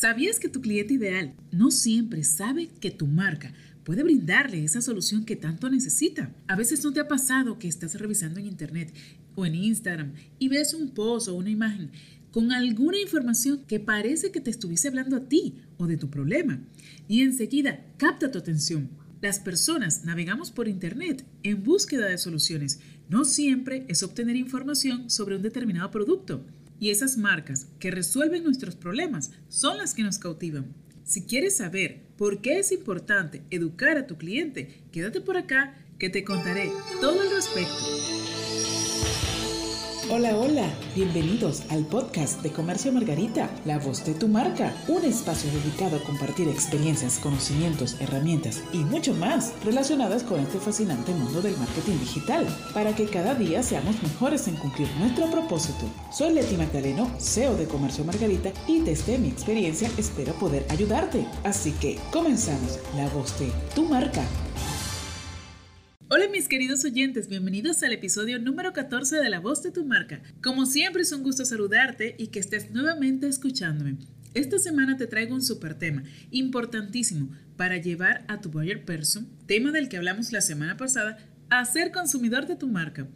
¿Sabías que tu cliente ideal no siempre sabe que tu marca puede brindarle esa solución que tanto necesita? A veces no te ha pasado que estás revisando en internet o en Instagram y ves un post o una imagen con alguna información que parece que te estuviese hablando a ti o de tu problema y enseguida capta tu atención. Las personas navegamos por internet en búsqueda de soluciones. No siempre es obtener información sobre un determinado producto. Y esas marcas que resuelven nuestros problemas son las que nos cautivan. Si quieres saber por qué es importante educar a tu cliente, quédate por acá que te contaré todo al respecto. Hola, hola, bienvenidos al podcast de Comercio Margarita, la voz de tu marca, un espacio dedicado a compartir experiencias, conocimientos, herramientas y mucho más relacionadas con este fascinante mundo del marketing digital, para que cada día seamos mejores en cumplir nuestro propósito. Soy Leti Magdaleno, CEO de Comercio Margarita y desde mi experiencia espero poder ayudarte. Así que comenzamos, la voz de tu marca. Hola mis queridos oyentes, bienvenidos al episodio número 14 de La Voz de tu Marca. Como siempre es un gusto saludarte y que estés nuevamente escuchándome. Esta semana te traigo un super tema, importantísimo, para llevar a tu buyer person, tema del que hablamos la semana pasada, a ser consumidor de tu marca.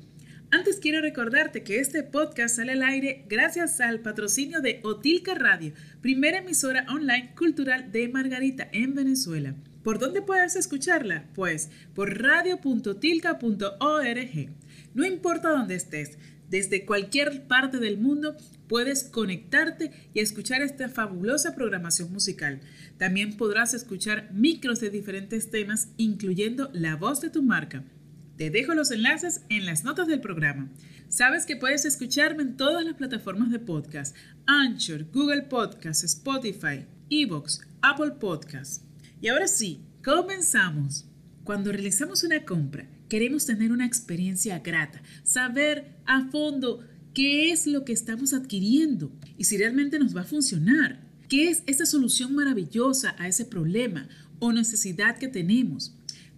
Antes quiero recordarte que este podcast sale al aire gracias al patrocinio de Otilca Radio, primera emisora online cultural de Margarita en Venezuela. ¿Por dónde puedes escucharla? Pues por radio.tilca.org. No importa dónde estés, desde cualquier parte del mundo puedes conectarte y escuchar esta fabulosa programación musical. También podrás escuchar micros de diferentes temas, incluyendo la voz de tu marca. Te dejo los enlaces en las notas del programa. Sabes que puedes escucharme en todas las plataformas de podcast: Anchor, Google Podcasts, Spotify, Evox, Apple Podcasts. Y ahora sí, comenzamos. Cuando realizamos una compra, queremos tener una experiencia grata, saber a fondo qué es lo que estamos adquiriendo y si realmente nos va a funcionar. ¿Qué es esa solución maravillosa a ese problema o necesidad que tenemos?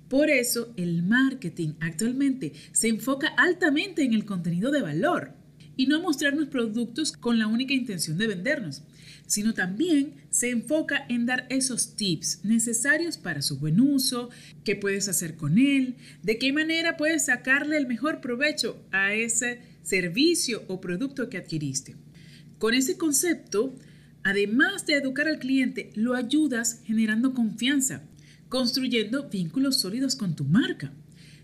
Por eso el marketing actualmente se enfoca altamente en el contenido de valor y no mostrarnos productos con la única intención de vendernos, sino también se enfoca en dar esos tips necesarios para su buen uso, qué puedes hacer con él, de qué manera puedes sacarle el mejor provecho a ese servicio o producto que adquiriste. Con ese concepto, además de educar al cliente, lo ayudas generando confianza, construyendo vínculos sólidos con tu marca.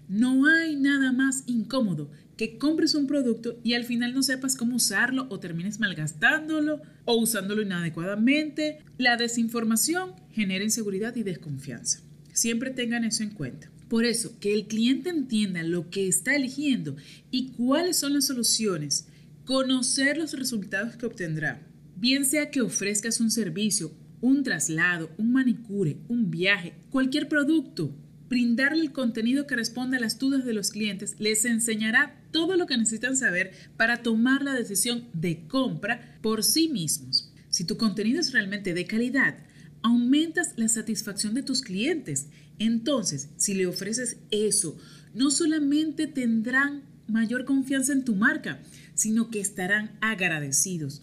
No hay nada más incómodo que compres un producto y al final no sepas cómo usarlo o termines malgastándolo o usándolo inadecuadamente. La desinformación genera inseguridad y desconfianza. Siempre tengan eso en cuenta. Por eso, que el cliente entienda lo que está eligiendo y cuáles son las soluciones, conocer los resultados que obtendrá, bien sea que ofrezcas un servicio, un traslado, un manicure, un viaje, cualquier producto, brindarle el contenido que responde a las dudas de los clientes les enseñará todo lo que necesitan saber para tomar la decisión de compra por sí mismos. Si tu contenido es realmente de calidad, aumentas la satisfacción de tus clientes. Entonces, si le ofreces eso, no solamente tendrán mayor confianza en tu marca, sino que estarán agradecidos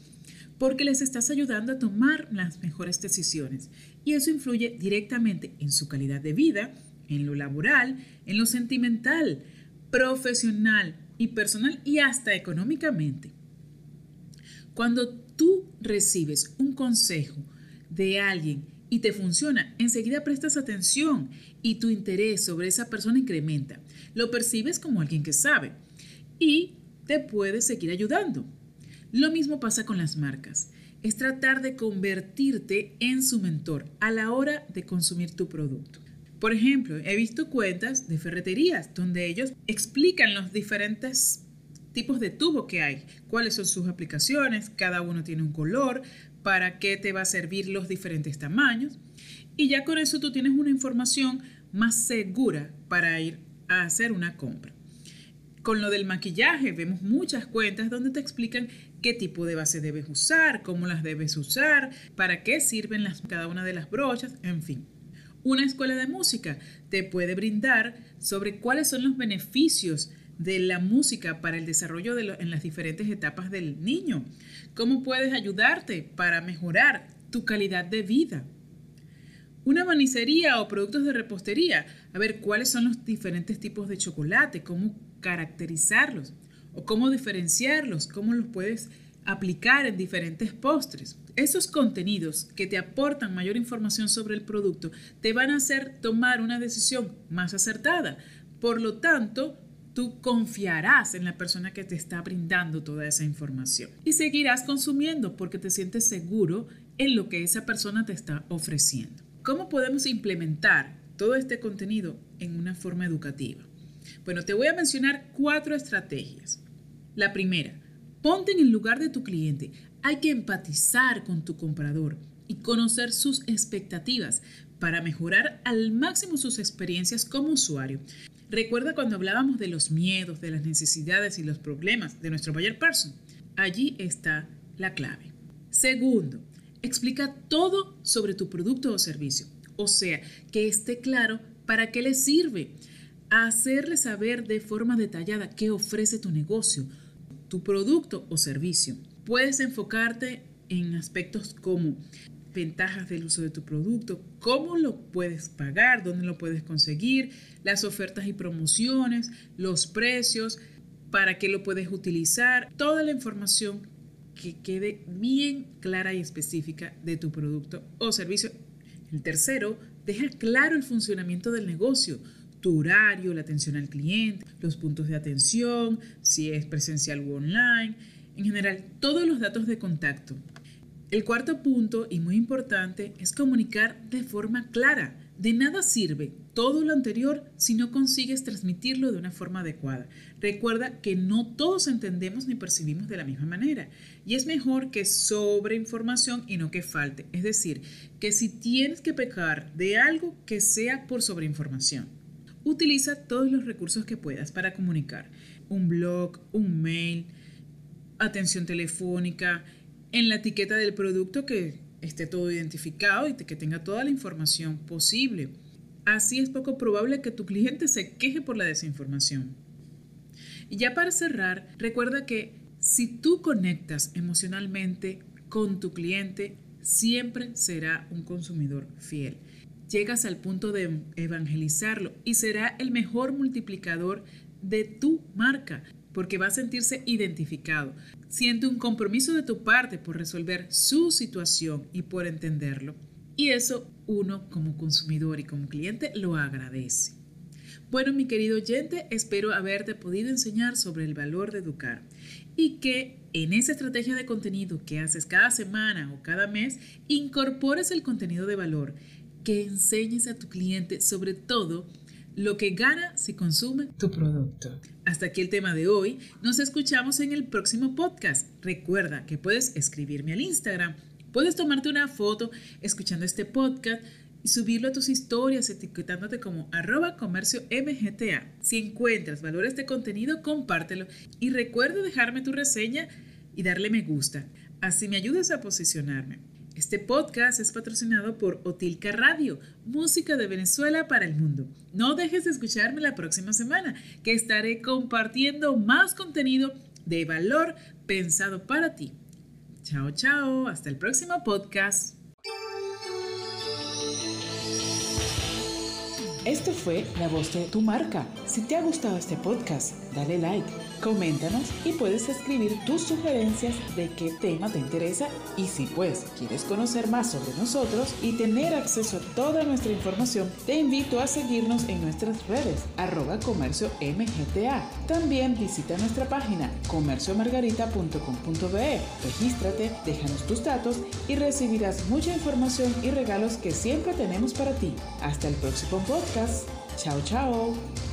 porque les estás ayudando a tomar las mejores decisiones y eso influye directamente en su calidad de vida, en lo laboral, en lo sentimental, profesional y personal y hasta económicamente. Cuando tú recibes un consejo de alguien y te funciona, enseguida prestas atención y tu interés sobre esa persona incrementa. Lo percibes como alguien que sabe y te puede seguir ayudando. Lo mismo pasa con las marcas. Es tratar de convertirte en su mentor a la hora de consumir tu producto. Por ejemplo, he visto cuentas de ferreterías donde ellos explican los diferentes tipos de tubo que hay, cuáles son sus aplicaciones, cada uno tiene un color, para qué te va a servir los diferentes tamaños. Y ya con eso tú tienes una información más segura para ir a hacer una compra. Con lo del maquillaje, vemos muchas cuentas donde te explican qué tipo de base debes usar, cómo las debes usar, para qué sirven las, cada una de las brochas, en fin. Una escuela de música te puede brindar sobre cuáles son los beneficios de la música para el desarrollo de en las diferentes etapas del niño. ¿Cómo puedes ayudarte para mejorar tu calidad de vida. Una manicería o productos de repostería, a ver cuáles son los diferentes tipos de chocolate, cómo caracterizarlos o cómo diferenciarlos, cómo los puedes aplicar en diferentes postres. Esos contenidos que te aportan mayor información sobre el producto te van a hacer tomar una decisión más acertada. Por lo tanto, tú confiarás en la persona que te está brindando toda esa información y seguirás consumiendo porque te sientes seguro en lo que esa persona te está ofreciendo. ¿Cómo podemos implementar todo este contenido en una forma educativa? Bueno, te voy a mencionar cuatro estrategias. La primera, ponte en el lugar de tu cliente. Hay que empatizar con tu comprador y conocer sus expectativas para mejorar al máximo sus experiencias como usuario. Recuerda cuando hablábamos de los miedos, de las necesidades y los problemas de nuestro buyer person. Allí está la clave. Segundo, explica todo sobre tu producto o servicio. O sea, que esté claro para qué le sirve. Hacerle saber de forma detallada qué ofrece tu negocio, tu producto o servicio. Puedes enfocarte en aspectos como ventajas del uso de tu producto, cómo lo puedes pagar, dónde lo puedes conseguir, las ofertas y promociones, los precios, para qué lo puedes utilizar, toda la información que quede bien clara y específica de tu producto o servicio. El tercero, deja claro el funcionamiento del negocio, tu horario, la atención al cliente, los puntos de atención, si es presencial o online, en general todos los datos de contacto. El cuarto punto, y muy importante, es comunicar de forma clara. De nada sirve todo lo anterior si no consigues transmitirlo de una forma adecuada. Recuerda que no todos entendemos ni percibimos de la misma manera y es mejor que sobre información y no que falte. Es decir, que si tienes que pecar de algo, que sea por sobreinformación. Utiliza todos los recursos que puedas para comunicar. Un blog, un mail, atención telefónica, en la etiqueta del producto que esté todo identificado y que tenga toda la información posible. Así es poco probable que tu cliente se queje por la desinformación. Y ya para cerrar, recuerda que si tú conectas emocionalmente con tu cliente, siempre será un consumidor fiel. Llegas al punto de evangelizarlo y será el mejor multiplicador de tu marca porque va a sentirse identificado. Siente un compromiso de tu parte por resolver su situación y por entenderlo. Y eso uno como consumidor y como cliente lo agradece. Bueno, mi querido oyente, espero haberte podido enseñar sobre el valor de educar y que en esa estrategia de contenido que haces cada semana o cada mes, incorpores el contenido de valor, que enseñes a tu cliente sobre todo lo que gana si consume tu producto. Hasta aquí el tema de hoy. Nos escuchamos en el próximo podcast. Recuerda que puedes escribirme al Instagram. Puedes tomarte una foto escuchando este podcast y subirlo a tus historias etiquetándote como arroba comercio MGTA. Si encuentras valor este contenido, compártelo y recuerda dejarme tu reseña y darle me gusta. Así me ayudas a posicionarme. Este podcast es patrocinado por Otilca Radio, música de Venezuela para el mundo. No dejes de escucharme la próxima semana, que estaré compartiendo más contenido de valor pensado para ti. Chao, chao, hasta el próximo podcast. Esto fue La Voz de tu Marca. Si te ha gustado este podcast, dale like Coméntanos y puedes escribir tus sugerencias de qué tema te interesa y si pues quieres conocer más sobre nosotros y tener acceso a toda nuestra información, te invito a seguirnos en nuestras redes arroba comercio mgta. También visita nuestra página comerciomargarita.com.be. Regístrate, déjanos tus datos y recibirás mucha información y regalos que siempre tenemos para ti. Hasta el próximo podcast. Chao, chao.